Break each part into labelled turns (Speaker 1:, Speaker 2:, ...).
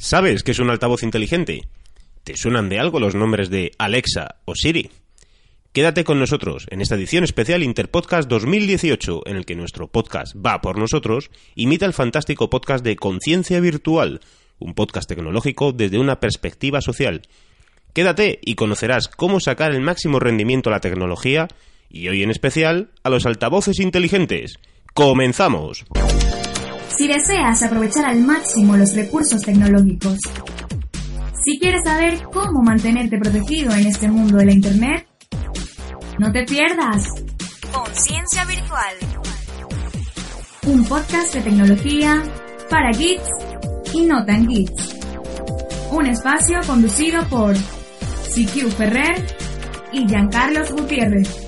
Speaker 1: ¿Sabes qué es un altavoz inteligente? ¿Te suenan de algo los nombres de Alexa o Siri? Quédate con nosotros en esta edición especial Interpodcast 2018, en el que nuestro podcast va por nosotros, imita el fantástico podcast de Conciencia Virtual, un podcast tecnológico desde una perspectiva social. Quédate y conocerás cómo sacar el máximo rendimiento a la tecnología y hoy en especial a los altavoces inteligentes. ¡Comenzamos!
Speaker 2: Si deseas aprovechar al máximo los recursos tecnológicos, si quieres saber cómo mantenerte protegido en este mundo de la Internet, no te pierdas Conciencia Virtual, un podcast de tecnología para geeks y no tan geeks. Un espacio conducido por CQ Ferrer y Giancarlos Gutiérrez.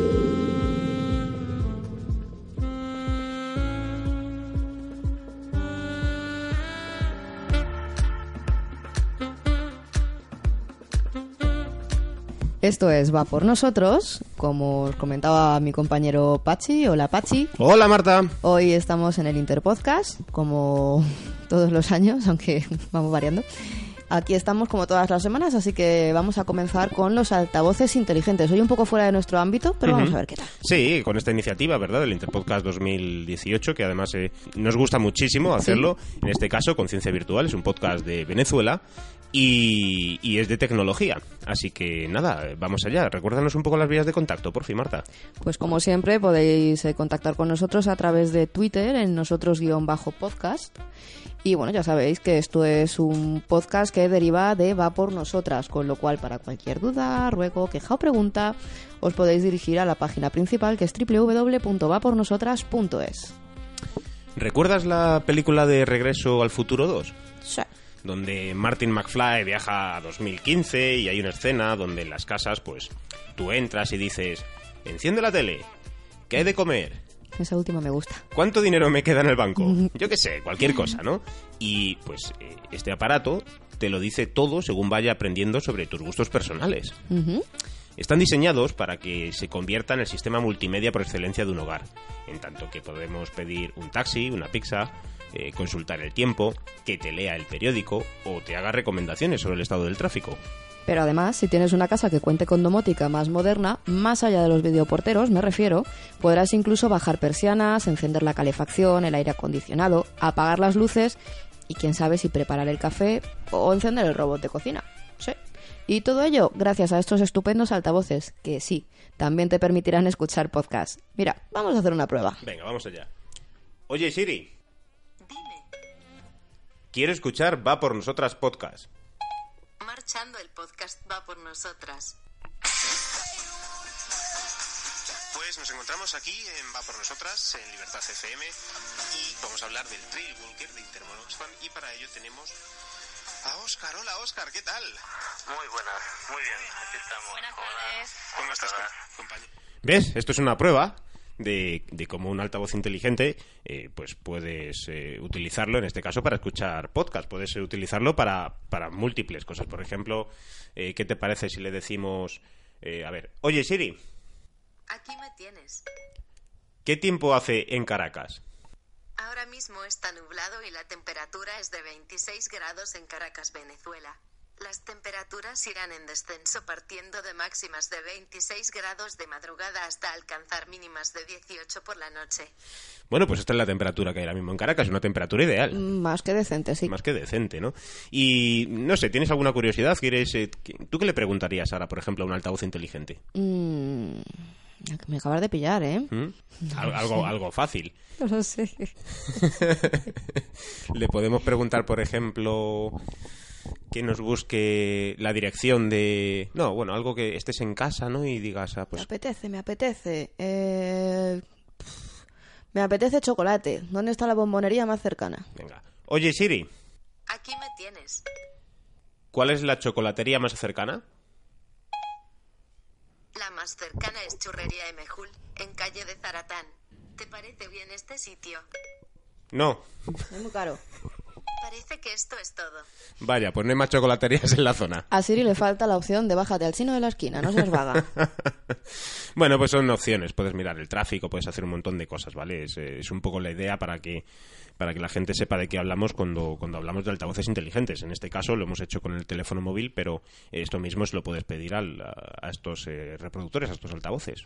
Speaker 3: Esto es Va por nosotros, como os comentaba mi compañero Pachi. Hola Pachi.
Speaker 1: Hola Marta.
Speaker 3: Hoy estamos en el Interpodcast, como todos los años, aunque vamos variando. Aquí estamos como todas las semanas, así que vamos a comenzar con los altavoces inteligentes. Hoy un poco fuera de nuestro ámbito, pero vamos a ver qué tal.
Speaker 1: Sí, con esta iniciativa, ¿verdad? Del Interpodcast 2018, que además eh, nos gusta muchísimo hacerlo. En este caso, Conciencia Virtual, es un podcast de Venezuela y, y es de tecnología. Así que nada, vamos allá. Recuérdanos un poco las vías de contacto, por fin, Marta.
Speaker 3: Pues como siempre podéis eh, contactar con nosotros a través de Twitter en nosotros-podcast. Y bueno, ya sabéis que esto es un podcast que deriva de Va por Nosotras, con lo cual para cualquier duda, ruego, queja o pregunta, os podéis dirigir a la página principal que es www.vapornosotras.es.
Speaker 1: ¿Recuerdas la película de Regreso al Futuro 2?
Speaker 3: Sí.
Speaker 1: Donde Martin McFly viaja a 2015 y hay una escena donde en las casas, pues, tú entras y dices, enciende la tele, ¿qué hay de comer?
Speaker 3: Esa última me gusta.
Speaker 1: ¿Cuánto dinero me queda en el banco? Yo qué sé, cualquier cosa, ¿no? Y pues eh, este aparato te lo dice todo según vaya aprendiendo sobre tus gustos personales. Están diseñados para que se convierta en el sistema multimedia por excelencia de un hogar, en tanto que podemos pedir un taxi, una pizza, eh, consultar el tiempo, que te lea el periódico o te haga recomendaciones sobre el estado del tráfico.
Speaker 3: Pero además, si tienes una casa que cuente con domótica más moderna, más allá de los videoporteros, me refiero, podrás incluso bajar persianas, encender la calefacción, el aire acondicionado, apagar las luces y quién sabe si preparar el café o encender el robot de cocina. Sí. Y todo ello gracias a estos estupendos altavoces que sí, también te permitirán escuchar podcast. Mira, vamos a hacer una prueba.
Speaker 1: Venga, vamos allá. Oye, Siri. Quiero escuchar Va por Nosotras podcast.
Speaker 4: Marchando el podcast va por nosotras.
Speaker 1: Pues nos encontramos aquí en Va por Nosotras, en Libertad FM, y vamos a hablar del Trail Walker de Intermon Oxfam, y para ello tenemos a Oscar. Hola, Oscar, ¿qué tal?
Speaker 5: Muy buenas, muy bien, aquí estamos.
Speaker 4: Buenas tardes.
Speaker 1: ¿Cómo estás, compañero? ¿Ves? Esto es una prueba de, de cómo un altavoz inteligente eh, pues puedes eh, utilizarlo, en este caso, para escuchar podcast. Puedes eh, utilizarlo para, para múltiples cosas. Por ejemplo, eh, ¿qué te parece si le decimos... a ver, oye Siri,
Speaker 4: Aquí me tienes.
Speaker 1: ¿qué tiempo hace en Caracas?
Speaker 4: Ahora mismo está nublado y la temperatura es de 26 grados en Caracas, Venezuela. Las temperaturas irán en descenso partiendo de máximas de 26 grados de madrugada hasta alcanzar mínimas de 18 por la noche.
Speaker 1: Bueno, pues esta es la temperatura que hay ahora mismo en Caracas, una temperatura ideal.
Speaker 3: Más que decente, sí.
Speaker 1: Más que decente, ¿no? Y no sé, ¿tienes alguna curiosidad? ¿Quieres, eh, ¿Tú qué le preguntarías ahora, por ejemplo, a un altavoz inteligente?
Speaker 3: Mm, Me acabas de pillar, ¿eh?
Speaker 1: ¿Mm? Al- Algo, algo fácil.
Speaker 3: No lo sé.
Speaker 1: Le podemos preguntar, por ejemplo, que nos busque la dirección de... No, bueno, algo que estés en casa, ¿no? Y digas, ah,
Speaker 3: Me
Speaker 1: pues
Speaker 3: apetece, me apetece. Eh, Me apetece chocolate. ¿Dónde está la bombonería más cercana?
Speaker 1: venga. Oye, Siri,
Speaker 4: Aquí me tienes.
Speaker 1: ¿cuál es la chocolatería más cercana?
Speaker 4: La más cercana es Churrería Emejul, en calle de Zaratán. ¿Te parece bien este sitio?
Speaker 1: No.
Speaker 3: Es muy caro.
Speaker 4: Parece que esto es todo.
Speaker 1: Vaya, pues no hay más chocolaterías en la zona.
Speaker 3: A Siri le falta la opción de bájate al chino de la esquina, no seas vaga.
Speaker 1: Bueno, pues son opciones. Puedes mirar el tráfico, puedes hacer un montón de cosas, ¿vale? Es, eh, es un poco la idea para que para que la gente sepa de qué hablamos cuando, cuando hablamos de altavoces inteligentes. En este caso lo hemos hecho con el teléfono móvil, pero esto mismo se lo puedes pedir al- a, estos eh, reproductores, a estos altavoces.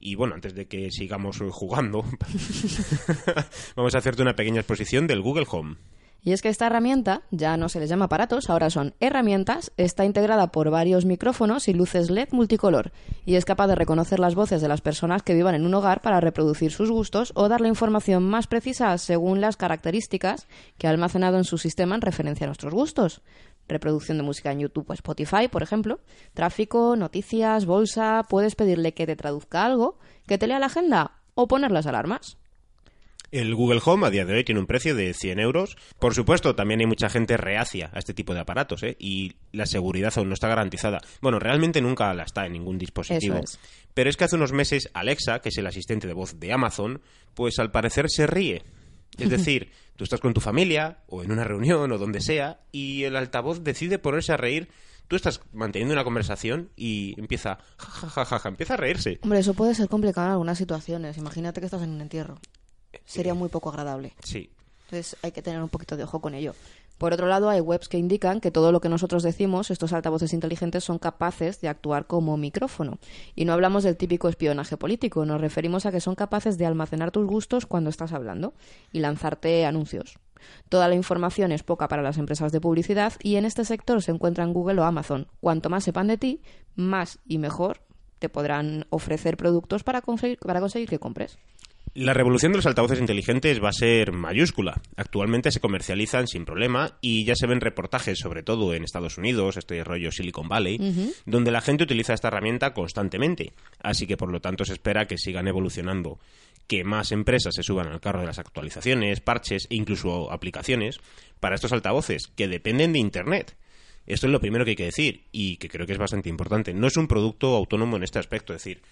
Speaker 1: Y bueno, antes de que sigamos jugando, vamos a hacerte una pequeña exposición del Google Home.
Speaker 3: Y es que esta herramienta, ya no se les llama aparatos, ahora son herramientas, está integrada por varios micrófonos y luces LED multicolor, y es capaz de reconocer las voces de las personas que vivan en un hogar para reproducir sus gustos o dar la información más precisa según las características que ha almacenado en su sistema en referencia a nuestros gustos. Reproducción de música en YouTube o Spotify, por ejemplo. Tráfico, noticias, bolsa. Puedes pedirle que te traduzca algo, que te lea la agenda o poner las alarmas.
Speaker 1: El Google Home a día de hoy tiene un precio de 100 euros. Por supuesto, también hay mucha gente reacia a este tipo de aparatos, ¿eh? Y la seguridad aún no está garantizada. Bueno, realmente nunca la está en ningún dispositivo.
Speaker 3: Es.
Speaker 1: Pero es que hace unos meses Alexa, que es el asistente de voz de Amazon, pues al parecer se ríe. Es decir, tú estás con tu familia, o en una reunión, o donde sea, y el altavoz decide ponerse a reír. Tú estás manteniendo una conversación y empieza, ja, ja, ja, ja, ja, empieza a reírse.
Speaker 3: Hombre, eso puede ser complicado en algunas situaciones. Imagínate que estás en un entierro. Sería muy poco agradable.
Speaker 1: Sí,
Speaker 3: Entonces hay que tener un poquito de ojo con ello. Por otro lado, hay webs que indican que todo lo que nosotros decimos, estos altavoces inteligentes, son capaces de actuar como micrófono. Y no hablamos del típico espionaje político, nos referimos a que son capaces de almacenar tus gustos cuando estás hablando y lanzarte anuncios. Toda la información es poca para las empresas de publicidad y en este sector se encuentran Google o Amazon. Cuanto más sepan de ti, más y mejor te podrán ofrecer productos para conseguir, para conseguir que compres.
Speaker 1: La revolución de los altavoces inteligentes va a ser mayúscula. Actualmente se comercializan sin problema y ya se ven reportajes, sobre todo en Estados Unidos, este rollo Silicon Valley, donde la gente utiliza esta herramienta constantemente. Así que por lo tanto se espera que sigan evolucionando, que más empresas se suban al carro de las actualizaciones, parches e incluso aplicaciones para estos altavoces que dependen de Internet. Esto es lo primero que hay que decir y que creo que es bastante importante. No es un producto autónomo en este aspecto, es decir,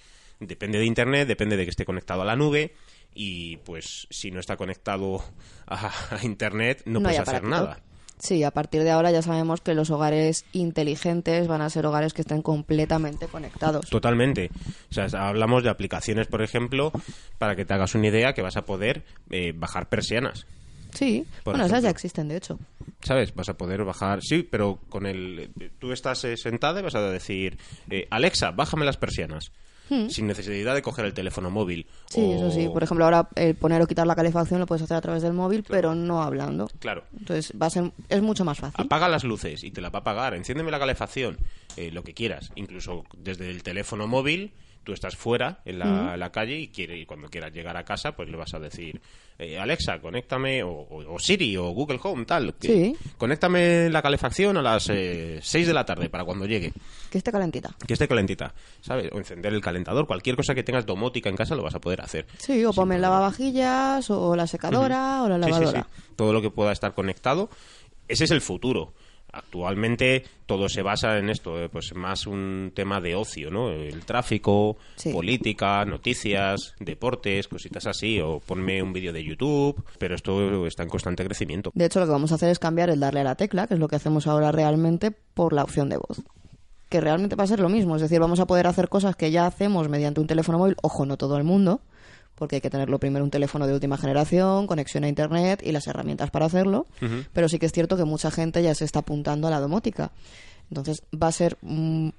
Speaker 1: depende de Internet, depende de que esté conectado a la nube y pues si no está conectado a, a Internet no, puedes hacer nada.
Speaker 3: Sí, a partir de ahora ya sabemos que los hogares inteligentes van a ser hogares que estén completamente conectados.
Speaker 1: Totalmente. O sea, hablamos de aplicaciones, por ejemplo, para que te hagas una idea que vas a poder eh, bajar persianas.
Speaker 3: Sí,
Speaker 1: Por
Speaker 3: bueno, esas ya existen, de hecho.
Speaker 1: ¿Sabes? Vas a poder bajar. Sí, pero con el. Tú estás eh, sentada y vas a decir: eh, Alexa, bájame las persianas. Sin necesidad de coger el teléfono móvil.
Speaker 3: Hmm. Sí,
Speaker 1: O-
Speaker 3: eso sí. Por ejemplo, ahora el poner o quitar la calefacción lo puedes hacer a través del móvil, pero no hablando.
Speaker 1: Claro.
Speaker 3: Entonces va a ser, es mucho más fácil.
Speaker 1: Apaga las luces y te la va a apagar. Enciéndeme la calefacción, eh, lo que quieras. Incluso desde el teléfono móvil, tú estás fuera en la, calle y, quiere, y cuando quieras llegar a casa, pues le vas a decir, eh, Alexa, conéctame, o, o- o Siri, o Google Home, tal. que-
Speaker 3: Sí.
Speaker 1: Conéctame la calefacción a las eh, 6 de la tarde para cuando llegue.
Speaker 3: Que esté calentita.
Speaker 1: Que esté calentita, ¿sabes? O encender el calentador. Cualquier cosa que tengas domótica en casa lo vas a poder hacer.
Speaker 3: Sí, o ponme el lavavajillas, o la secadora, o la
Speaker 1: Sí, sí,
Speaker 3: lavadora.
Speaker 1: sí. Todo lo que pueda estar conectado. Ese es el futuro. Actualmente todo se basa en esto, eh, pues más un tema de ocio, ¿no? El tráfico,
Speaker 3: Sí.
Speaker 1: política, noticias, deportes, cositas así, o ponme un vídeo de YouTube, pero esto está en constante crecimiento.
Speaker 3: De hecho, lo que vamos a hacer es cambiar el darle a la tecla, que es lo que hacemos ahora realmente, por la opción de voz. Que realmente va a ser lo mismo. Es decir, vamos a poder hacer cosas que ya hacemos mediante un teléfono móvil. Ojo, no todo el mundo, porque hay que tenerlo primero un teléfono de última generación, conexión a internet y las herramientas para hacerlo. Pero sí que es cierto que mucha gente ya se está apuntando a la domótica. Entonces va a ser mm,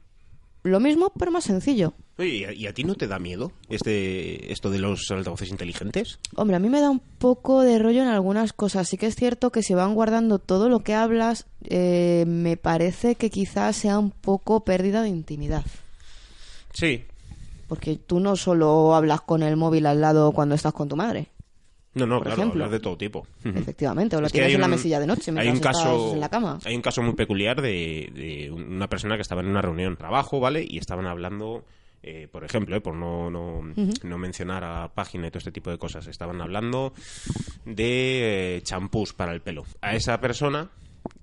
Speaker 3: lo mismo, pero más sencillo.
Speaker 1: Oye, ¿y a, ti no te da miedo este, esto de los altavoces inteligentes?
Speaker 3: Hombre, a mí me da un poco de rollo en algunas cosas. Sí que es cierto que se van guardando todo lo que hablas. eh, me parece que quizás sea un poco pérdida de intimidad.
Speaker 1: Sí,
Speaker 3: Porque tú no solo hablas con el móvil al lado cuando estás con tu madre.
Speaker 1: No, no,
Speaker 3: por
Speaker 1: claro,
Speaker 3: ejemplo.
Speaker 1: hablas de todo tipo.
Speaker 3: Efectivamente, o lo
Speaker 1: Es
Speaker 3: tienes
Speaker 1: hay
Speaker 3: en la mesilla de noche
Speaker 1: hay
Speaker 3: mientras
Speaker 1: un caso,
Speaker 3: estás en la cama.
Speaker 1: Hay un caso muy peculiar de, de una persona que estaba en una reunión de trabajo, ¿vale? Y estaban hablando, eh, por ejemplo, eh, por no, no, no mencionar a página y todo este tipo de cosas, estaban hablando de eh, champús para el pelo. A esa persona,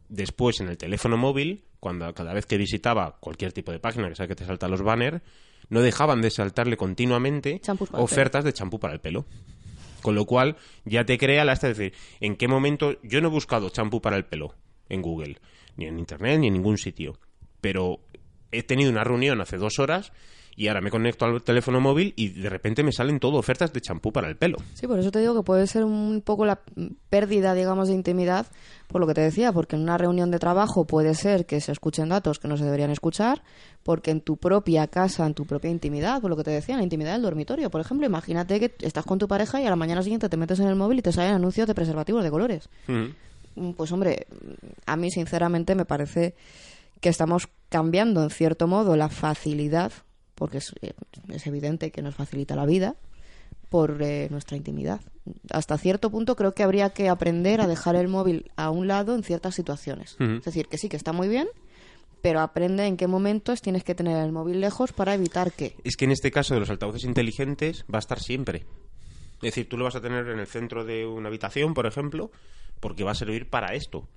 Speaker 1: después en el teléfono móvil, cuando cada vez que visitaba cualquier tipo de página, que sabe que te saltan los banners, no dejaban de saltarle continuamente ofertas de champú para el pelo. Con lo cual ya te crea la esta de decir, ¿en qué momento? Yo no he buscado champú para el pelo en Google, ni en Internet, ni en ningún sitio. Pero he tenido una reunión hace dos horas y ahora me conecto al teléfono móvil y de repente me salen todo ofertas de champú para el pelo.
Speaker 3: Sí, por eso te digo que puede ser un poco la pérdida, digamos, de intimidad, por lo que te decía, porque en una reunión de trabajo puede ser que se escuchen datos que no se deberían escuchar, porque en tu propia casa, en tu propia intimidad, por lo que te decía, en la intimidad del dormitorio, por ejemplo, imagínate que estás con tu pareja y a la mañana siguiente te metes en el móvil y te salen anuncios de preservativos de colores.
Speaker 1: Mm.
Speaker 3: Mm, Pues hombre, a mí sinceramente me parece que estamos cambiando en cierto modo la facilidad, porque es, eh, es evidente que nos facilita la vida, por eh, nuestra intimidad. Hasta cierto punto creo que habría que aprender a dejar el móvil a un lado en ciertas situaciones. Es decir, que sí, que está muy bien, pero aprende en qué momentos tienes que tener el móvil lejos para evitar que...
Speaker 1: Es que en este caso de los altavoces inteligentes va a estar siempre. Es decir, tú lo vas a tener en el centro de una habitación, por ejemplo, porque va a servir para esto.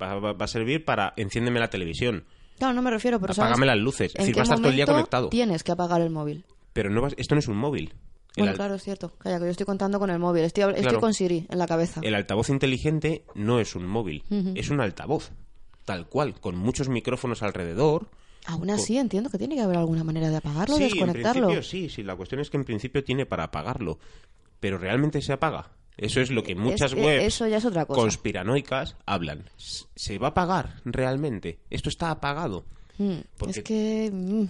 Speaker 1: Va, va- va a servir para enciéndeme la televisión,
Speaker 3: Claro, no me refiero, pero ¿sabes
Speaker 1: apágame las luces. Es
Speaker 3: en
Speaker 1: decir,
Speaker 3: qué
Speaker 1: va a estar todo el día conectado.
Speaker 3: Tienes que apagar el móvil.
Speaker 1: Pero no vas- esto no es un móvil. El,
Speaker 3: Bueno,
Speaker 1: al-
Speaker 3: claro, es cierto. Calla, que yo estoy contando con el móvil. Estoy, estoy
Speaker 1: Claro.
Speaker 3: con Siri en la cabeza.
Speaker 1: el altavoz inteligente no es un móvil, es un altavoz. Tal cual, con muchos micrófonos alrededor.
Speaker 3: Aún así, entiendo que tiene que haber alguna manera de apagarlo,
Speaker 1: sí, en
Speaker 3: desconectarlo.
Speaker 1: principio sí, sí. La cuestión es que en principio tiene para apagarlo. Pero realmente se apaga. Eso es lo que muchas webs
Speaker 3: eso ya es otra cosa.
Speaker 1: conspiranoicas hablan. ¿Se va a apagar realmente? Esto está apagado.
Speaker 3: Mm,
Speaker 1: porque-
Speaker 3: Es que... mm,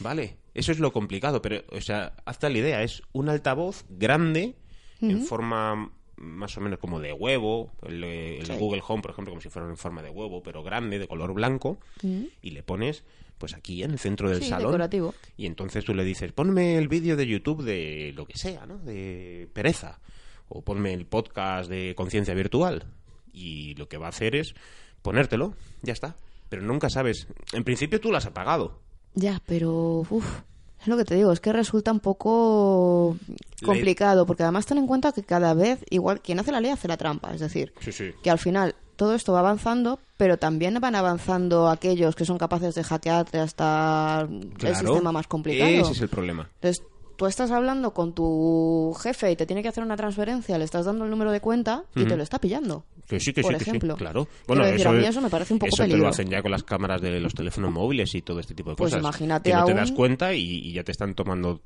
Speaker 1: Vale, eso es lo complicado, pero, o sea, hazte la idea, es un altavoz grande, en forma más o menos como de huevo, el, el
Speaker 3: Sí.
Speaker 1: Google Home, por ejemplo, como si fuera en forma de huevo, pero grande, de color blanco, y le pones, pues aquí en el centro del
Speaker 3: Sí,
Speaker 1: salón.
Speaker 3: decorativo.
Speaker 1: Y entonces tú le dices, ponme el vídeo de YouTube de lo que sea, ¿no? De pereza, o ponme el podcast de conciencia virtual. Y lo que va a hacer es ponértelo, ya está. Pero nunca sabes, en principio tú lo has apagado.
Speaker 3: Ya, pero... uf, es lo que te digo, es que resulta un poco complicado, porque además ten en cuenta que cada vez, igual, quien hace la ley hace la trampa. Es decir,
Speaker 1: Sí, sí.
Speaker 3: que al final todo esto va avanzando, pero también van avanzando aquellos que son capaces de hackearte hasta el sistema más complicado.
Speaker 1: Ese es el problema.
Speaker 3: Entonces, tú estás hablando con tu jefe y te tiene que hacer una transferencia, le estás dando el número de cuenta y te lo está pillando.
Speaker 1: Que sí, que
Speaker 3: Por
Speaker 1: sí, que sí,
Speaker 3: ejemplo.
Speaker 1: claro.
Speaker 3: Quiero decir,
Speaker 1: eso,
Speaker 3: a mí
Speaker 1: es-
Speaker 3: eso me parece un poco
Speaker 1: eso te lo hacen ya con las cámaras de los teléfonos móviles y todo este tipo de
Speaker 3: Pues
Speaker 1: cosas.
Speaker 3: imagínate
Speaker 1: que no te das cuenta y, y ya te están tomando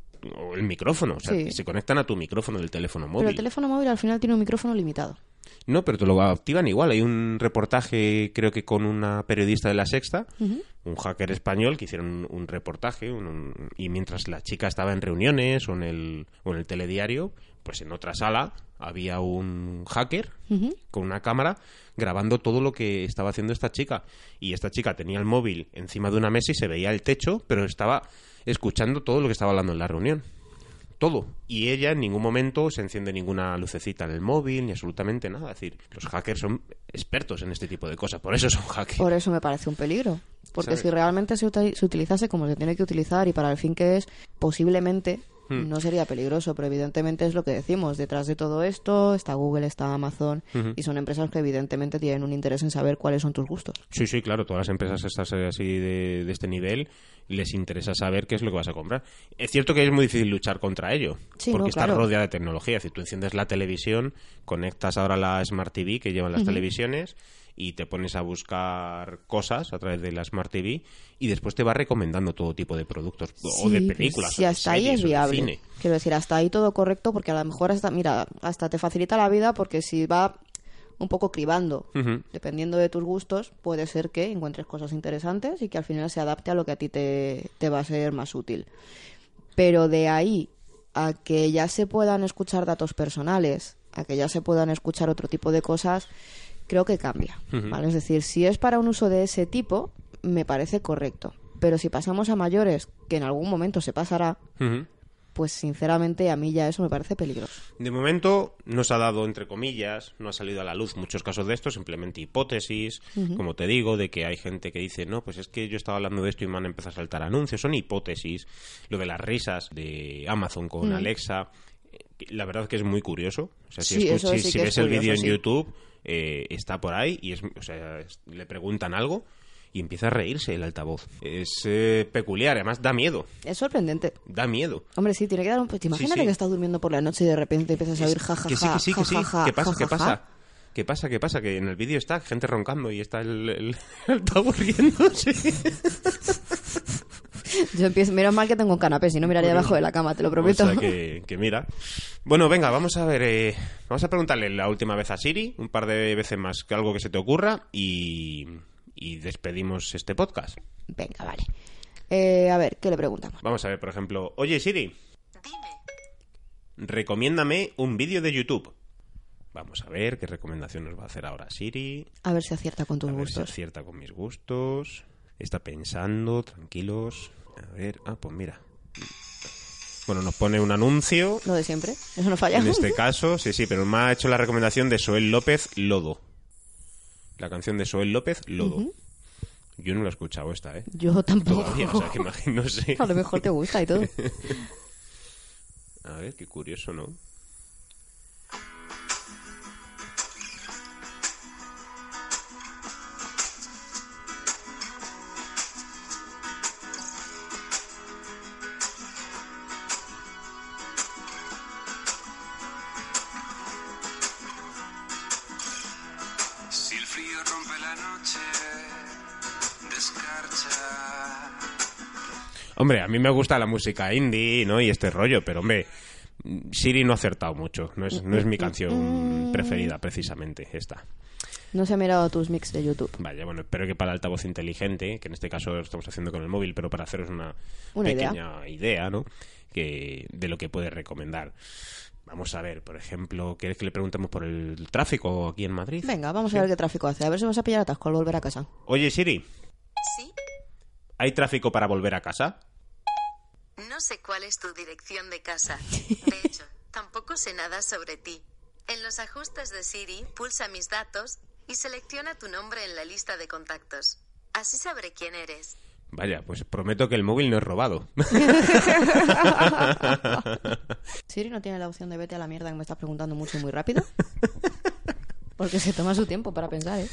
Speaker 1: el micrófono. O sea,
Speaker 3: Sí.
Speaker 1: que se conectan a tu micrófono del teléfono móvil.
Speaker 3: Pero el teléfono móvil al final tiene un micrófono limitado.
Speaker 1: No, pero te lo activan igual. Hay un reportaje, creo que con una periodista de La Sexta, un hacker español, que hicieron un, un reportaje un- un- y mientras la chica estaba en reuniones o en, el, o en el telediario, pues en otra sala había un hacker con una cámara grabando todo lo que estaba haciendo esta chica. Y esta chica tenía el móvil encima de una mesa y se veía el techo, pero estaba escuchando todo lo que estaba hablando en la reunión todo. Y ella en ningún momento se enciende ninguna lucecita en el móvil, ni absolutamente nada. Es decir, los hackers son expertos en este tipo de cosas, por eso son hackers.
Speaker 3: Por eso me parece un peligro. Porque si realmente se utilizase como se tiene que utilizar y para el fin que es, posiblemente
Speaker 1: Hmm.
Speaker 3: no sería peligroso, pero evidentemente es lo que decimos. Detrás de todo esto está Google, está Amazon y son empresas que evidentemente tienen un interés en saber cuáles son tus gustos.
Speaker 1: Sí, sí, claro, todas las empresas estas eh, así de, de este nivel les interesa saber qué es lo que vas a comprar. Es cierto que es muy difícil luchar contra ello,
Speaker 3: Sí,
Speaker 1: porque
Speaker 3: no,
Speaker 1: está rodeada de tecnología. Es decir, tú enciendes la televisión, conectas ahora la Smart TV que llevan las televisiones y te pones a buscar cosas a través de la Smart TV y después te va recomendando todo tipo de productos o de películas.
Speaker 3: Si
Speaker 1: o de
Speaker 3: hasta ahí
Speaker 1: series,
Speaker 3: es
Speaker 1: de
Speaker 3: viable.
Speaker 1: cine.
Speaker 3: Quiero decir, hasta ahí todo correcto porque a lo mejor hasta, mira, hasta te facilita la vida porque si va un poco cribando, dependiendo de tus gustos, puede ser que encuentres cosas interesantes y que al final se adapte a lo que a ti te, te va a ser más útil. Pero de ahí a que ya se puedan escuchar datos personales, a que ya se puedan escuchar otro tipo de cosas, creo que cambia. ¿vale? Es decir, si es para un uso de ese tipo, me parece correcto. Pero si pasamos a mayores, que en algún momento se pasará, pues sinceramente a mí ya eso me parece peligroso.
Speaker 1: De momento no se ha dado, entre comillas, no ha salido a la luz muchos casos de esto, simplemente hipótesis, como te digo, de que hay gente que dice, no, pues es que yo estaba hablando de esto y me han empezado a saltar anuncios, son hipótesis, lo de las risas de Amazon con Alexa, eh, la verdad que es muy curioso, o sea, si,
Speaker 3: Sí,
Speaker 1: escu-
Speaker 3: eso
Speaker 1: si-
Speaker 3: sí
Speaker 1: si
Speaker 3: que
Speaker 1: ves
Speaker 3: es
Speaker 1: el vídeo en
Speaker 3: sí.
Speaker 1: YouTube, eh, está por ahí y es, o sea, es- le preguntan algo y empieza a reírse el altavoz. Es eh, peculiar, además da miedo,
Speaker 3: Es sorprendente.
Speaker 1: da miedo.
Speaker 3: Hombre, sí, tiene que dar un... Pues, imagínate
Speaker 1: sí.
Speaker 3: que estás durmiendo por la noche y de repente empiezas a oír jajaja,
Speaker 1: que sí, que sí, que sí. ¿Qué pasa? ¿Qué pasa? ¿Qué pasa? ¿Qué pasa? Que en el vídeo está gente roncando y está el, el, el altavoz riéndose.
Speaker 3: Yo empiezo... Menos mal que tengo un canapé, si no miraría debajo de la cama, te lo prometo.
Speaker 1: O sea que, que mira. Bueno, venga, vamos a ver. eh, vamos a preguntarle la última vez a Siri, un par de veces más que algo que se te ocurra y, y despedimos este podcast.
Speaker 3: Venga, vale. Eh, a ver, ¿qué le preguntamos?
Speaker 1: Vamos a ver, por ejemplo, oye Siri,
Speaker 4: Dime,
Speaker 1: recomiéndame un vídeo de YouTube. Vamos a ver qué recomendación nos va a hacer ahora Siri.
Speaker 3: A ver si acierta con tus
Speaker 1: a ver si
Speaker 3: gustos.
Speaker 1: acierta con mis gustos. Está pensando, tranquilos. A ver, ah, pues mira. Bueno, nos pone un anuncio.
Speaker 3: Lo de siempre, eso no falla.
Speaker 1: En este caso, sí, sí, pero me ha hecho la recomendación de Soel López, Lodo. La canción de Soel López, Lodo. Yo no la he escuchado esta, ¿eh?
Speaker 3: Yo tampoco.
Speaker 1: Todavía, o sea, que imagino, no sé.
Speaker 3: A lo mejor te gusta y todo.
Speaker 1: A ver, qué curioso, ¿no? Hombre, a mí me gusta la música indie, ¿no? Y este rollo, pero hombre, Siri no ha acertado mucho. No es, no es mi canción preferida, precisamente, esta.
Speaker 3: No se ha mirado tus mix de YouTube.
Speaker 1: Vaya, bueno, espero que para el altavoz inteligente, que en este caso lo estamos haciendo con el móvil, pero para haceros una,
Speaker 3: Una
Speaker 1: pequeña idea, ¿no? Que, de lo que puede recomendar. Vamos a ver, por ejemplo, ¿quieres que le preguntemos por el tráfico aquí en Madrid?
Speaker 3: Venga, vamos a ver qué tráfico hace. A ver si vas a pillar atasco al volver a casa.
Speaker 1: Oye, Siri,
Speaker 4: ¿sí?
Speaker 1: ¿hay tráfico para volver a casa?
Speaker 4: No sé cuál es tu dirección de casa. De hecho, tampoco sé nada sobre ti. En los ajustes de Siri, pulsa mis datos y selecciona tu nombre en la lista de contactos. Así sabré quién eres.
Speaker 1: Vaya, pues prometo que el móvil no es robado.
Speaker 3: Siri no tiene la opción de vete a la mierda que me estás preguntando mucho y muy rápido. Porque se toma su tiempo para pensar, ¿eh?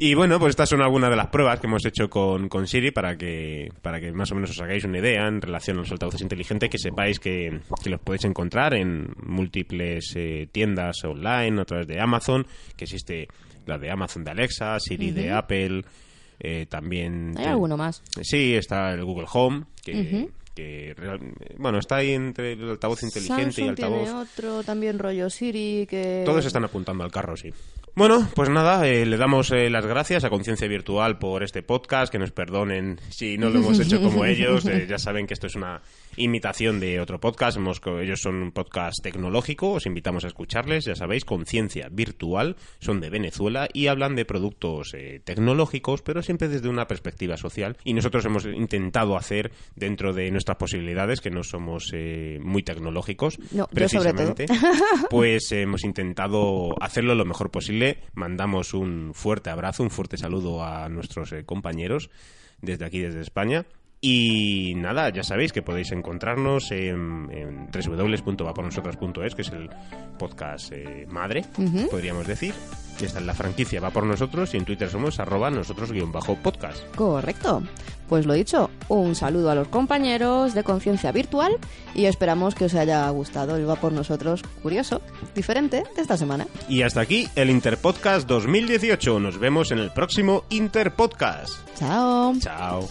Speaker 1: Y bueno, pues estas son algunas de las pruebas que hemos hecho con, con Siri para que, para que más o menos os hagáis una idea en relación a los altavoces inteligentes, que sepáis que, que los podéis encontrar en múltiples eh, tiendas online a través de Amazon, que existe la de Amazon de Alexa, Siri de Apple, eh, también...
Speaker 3: Hay alguno más.
Speaker 1: Sí, está el Google Home, que, que real- bueno, está ahí entre el altavoz inteligente y
Speaker 3: Samsung
Speaker 1: altavoz...
Speaker 3: tiene otro también rollo Siri que...
Speaker 1: Todos están apuntando al carro, sí. Bueno, pues nada, eh, le damos eh, las gracias a Conciencia Virtual por este podcast, que nos perdonen si no lo hemos hecho como ellos, eh, ya saben que esto es una imitación de otro podcast, hemos ellos son un podcast tecnológico, os invitamos a escucharles, ya sabéis, Conciencia Virtual, son de Venezuela y hablan de productos eh, tecnológicos, pero siempre desde una perspectiva social y nosotros hemos intentado hacer dentro de nuestras posibilidades, que no somos eh, muy tecnológicos,
Speaker 3: No,
Speaker 1: precisamente, pues hemos intentado hacerlo lo mejor posible. Mandamos un fuerte abrazo, un fuerte saludo a nuestros eh, compañeros desde aquí, desde España. Y nada, ya sabéis que podéis encontrarnos en, en www.vapornosotros.es, que es el podcast eh, madre, podríamos decir. Esta es la franquicia Va por Nosotros y en Twitter somos arroba nosotros guion bajo podcast.
Speaker 3: Correcto. Pues lo dicho, un saludo a los compañeros de Conciencia Virtual y esperamos que os haya gustado el Va por nosotros curioso, diferente de esta semana.
Speaker 1: Y hasta aquí el Interpodcast 2018. Nos vemos en el próximo Interpodcast.
Speaker 3: Chao.
Speaker 1: Chao.